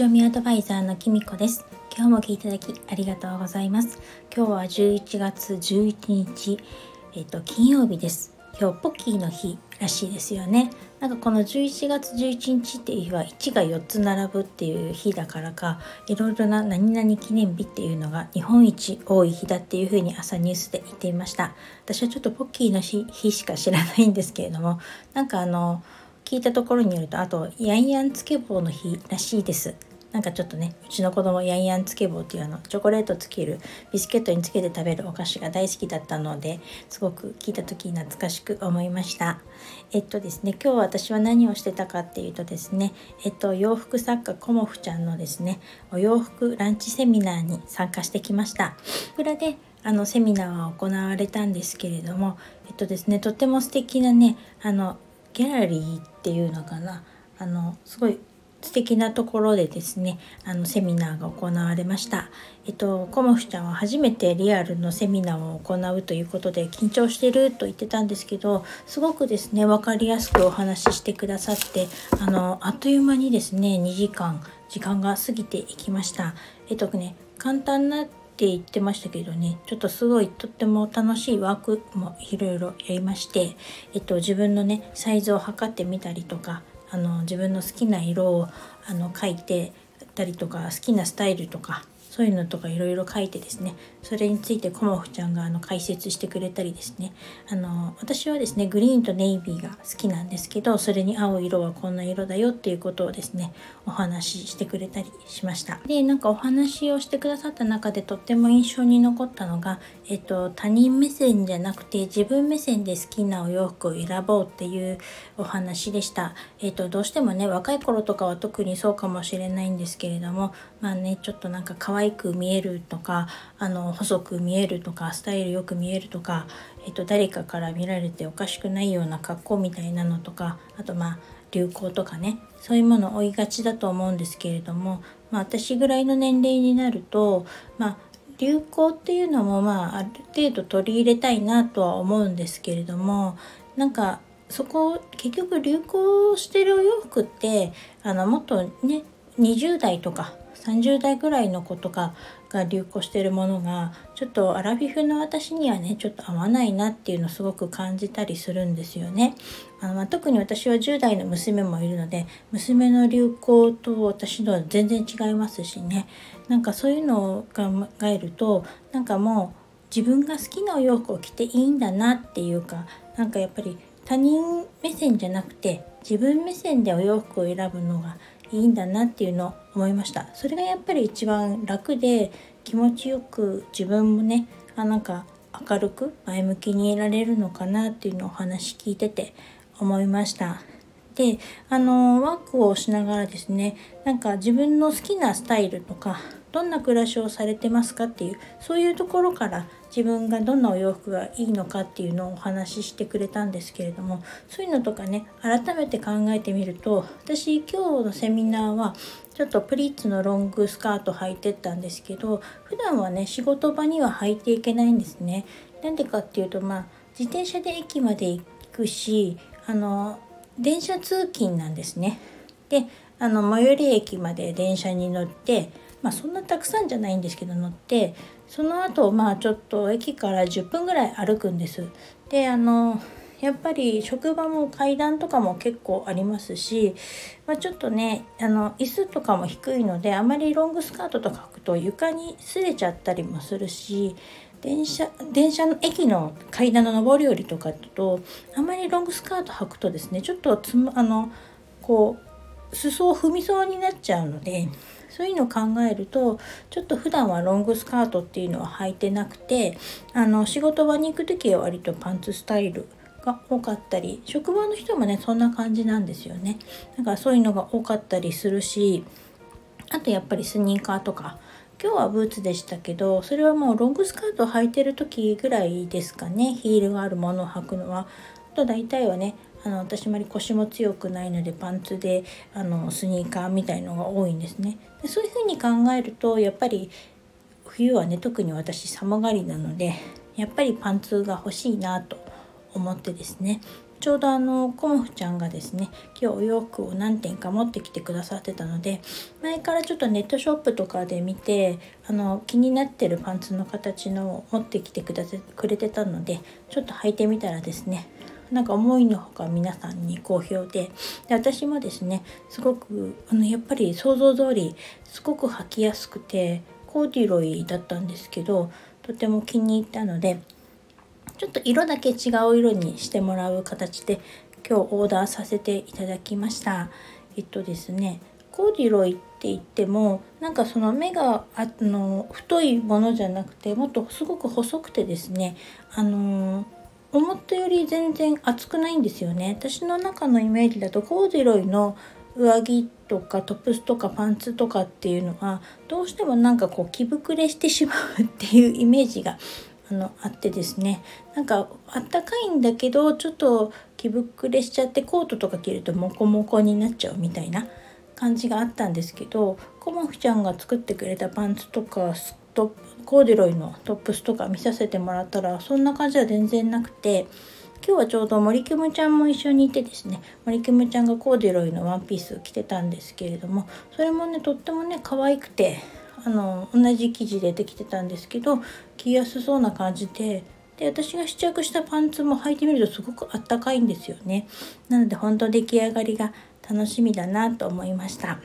読みアドバイザーのきみこです。今日も聞いていただきありがとうございます。今日は11月11日えっ、と金曜日です。今日ポッキーの日らしいですよね。なんかこの11月11日っていう日は1が4つ並ぶっていう日だからかいろいろな何々記念日っていうのが日本一多い日だっていうふうに朝ニュースで言っていました。私はちょっとポッキーの日しか知らないんですけれどもなんかあの聞いたところによるとあとヤンヤンつけ棒の日らしいです。なんかちょっとねうちの子供ヤンヤンつけ棒っていうあのチョコレートつけるビスケットにつけて食べるお菓子が大好きだったのですごく聞いた時懐かしく思いました。えっとですね今日私は何をしてたかっていうとですねえっと洋服作家コモフちゃんのですねお洋服ランチセミナーに参加してきました。これであのセミナーは行われたんですけれどもえっとですねとっても素敵なねあのギャラリーっていうのかな。あのすごい素敵なところでですねあのセミナーが行われました。えっとコモフちゃんは初めてリアルのセミナーを行うということで緊張してると言ってたんですけどすごくですね分かりやすくお話ししてくださってあのあっという間にですね2時間時間が過ぎていきました。えっとね簡単なって言ってましたけどねちょっとすごいとっても楽しいワークもいろいろやりまして、えっと、自分のねサイズを測ってみたりとかあの自分の好きな色をあの描いてたりとか好きなスタイルとかそういうのとかいろいろ書いてですねそれについてコモフちゃんがあの解説してくれたりですね。あの私はですねグリーンとネイビーが好きなんですけどそれに合う色はこんな色だよっていうことをですねお話ししてくれたりしました。でなんかお話をしてくださった中でとっても印象に残ったのが、えっと、他人目線じゃなくて自分目線で好きなお洋服を選ぼうっていうお話でした、えっと、どうしてもね若い頃とかは特にそうかもしれないんですけれどもまあねちょっとなんか可愛く見えるとかあの細く見えるとかスタイルよく見えるとか、えっと、誰かから見られておかしくないような格好みたいなのとかあとまあ流行とかねそういうものを追いがちだと思うんですけれども、まあ、私ぐらいの年齢になると、まあ、流行っていうのもまあある程度取り入れたいなとは思うんですけれどもなんかそこ結局流行してるお洋服ってあのもっとね20代とか30代ぐらいの子とかが流行してるものがちょっとアラフィフの私にはねちょっと合わないなっていうのをすごく感じたりするんですよね。あのまあ、特に私は10代の娘もいるので娘の流行と私のは全然違いますしねなんかそういうのを考えるとなんかもう自分が好きなお洋服を着ていいんだなっていうかなんかやっぱり他人目線じゃなくて自分目線でお洋服を選ぶのがいいんだなっていうのを思いました。それがやっぱり一番楽で気持ちよく自分もねあなんか明るく前向きにいられるのかなっていうのをお話聞いてて思いました。であのワークをしながらですねなんか自分の好きなスタイルとかどんな暮らしをされてますかっていうそういうところから自分がどんなお洋服がいいのかっていうのをお話ししてくれたんですけれどもそういうのとかね改めて考えてみると私今日のセミナーはちょっとプリッツのロングスカート履いてったんですけど普段はね仕事場には履いていけないんですね。なんでかっていうとまあ自転車で駅まで行くしあの電車通勤なんですね。であの最寄り駅まで電車に乗ってまあそんなたくさんじゃないんですけど乗ってその後まあちょっと駅から10分ぐらい歩くんです。であのやっぱり職場も階段とかも結構ありますし、まあ、ちょっとねあの椅子とかも低いのであまりロングスカートとか履くと床に擦れちゃったりもするし電車電車の駅の階段の上り下りとかだとあまりロングスカート履くとですねちょっとつあのこう裾を踏みそうになっちゃうのでそういうのを考えるとちょっと普段はロングスカートっていうのは履いてなくてあの仕事場に行く時は割とパンツスタイルが多かったり職場の人もねそんな感じなんですよね。だからそういうのが多かったりするしあとやっぱりスニーカーとか。今日はブーツでしたけどそれはもうロングスカートを履いてる時ぐらいですかね。ヒールがあるものを履くのは。あと大体はねあの私まり腰も強くないのでパンツであのスニーカーみたいのが多いんですね。でそういうふうに考えるとやっぱり冬はね特に私寒がりなのでやっぱりパンツが欲しいなと思ってですね。ちょうどあのコモフちゃんがですね今日お洋服を何点か持ってきてくださってたので前からちょっとネットショップとかで見てあの気になってるパンツの形のを持ってきてくだくれてたのでちょっと履いてみたらですねなんか思いのほか皆さんに好評でで私もですねすごくあのやっぱり想像通りすごく履きやすくてコーディロイだったんですけどとても気に入ったのでちょっと色だけ違う色にしてもらう形で今日オーダーさせていただきました。えっとですねコーディロイって言ってもなんかその目があの太いものじゃなくてもっとすごく細くてですねあの思ったより全然厚くないんですよね。私の中のイメージだとコーディロイの上着とかトップスとかパンツとかっていうのはどうしてもなんかこう着膨れしてしまうっていうイメージがあのあってですね。なんかあったかいんだけどちょっと着膨れしちゃってコートとか着るとモコモコになっちゃうみたいな感じがあったんですけどコモフちゃんが作ってくれたパンツとかストップコーデュロイのトップスとか見させてもらったらそんな感じは全然なくて今日はちょうど森キムちゃんも一緒にいてですね森キムちゃんがコーデュロイのワンピースを着てたんですけれどもそれもねとってもね可愛くてあの同じ生地でできてたんですけど着やすそうな感じでで私が試着したパンツも履いてみるとすごくあったかいんですよね。なので本当出来上がりが楽しみだなと思いました。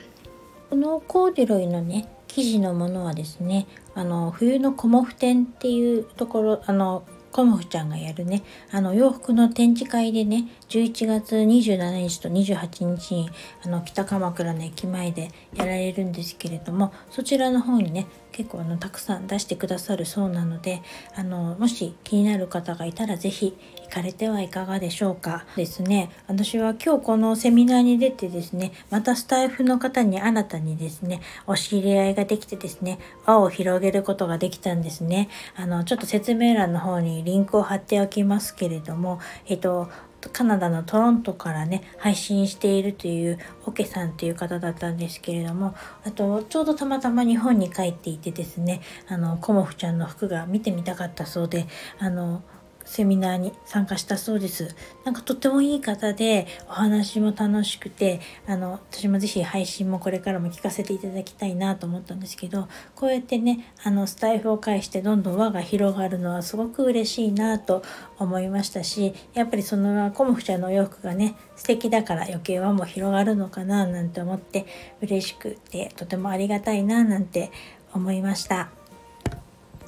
このコーデュロイのね生地のものはですねあの冬のコモフ展っていうところあのコモフちゃんがやるねあの洋服の展示会でね11月27日と28日にあの北鎌倉の駅前でやられるんですけれどもそちらの方にね結構あのたくさん出してくださるそうなのであのもし気になる方がいたら是非行かれてはいかがでしょうか？ですね。私は今日このセミナーに出てですねまたスタイフの方に新たにですねお知り合いができてですね輪を広げることができたんですね。あのちょっと説明欄の方にリンクを貼っておきますけれどもえっとカナダのトロントからね配信しているというオケさんという方だったんですけれどもあとちょうどたまたま日本に帰っていてですねあのコモフちゃんの服が見てみたかったそうであのセミナーに参加したそうです。なんかとってもいい方でお話も楽しくてあの私も是非配信もこれからも聞かせていただきたいなと思ったんですけどこうやってねあのスタイフを介してどんどん輪が広がるのはすごく嬉しいなと思いましたしやっぱりそのコモフちゃんのお洋服がね素敵だから余計輪も広がるのかななんて思って嬉しくてとてもありがたいななんて思いました。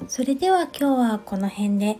それでは今日はこの辺で。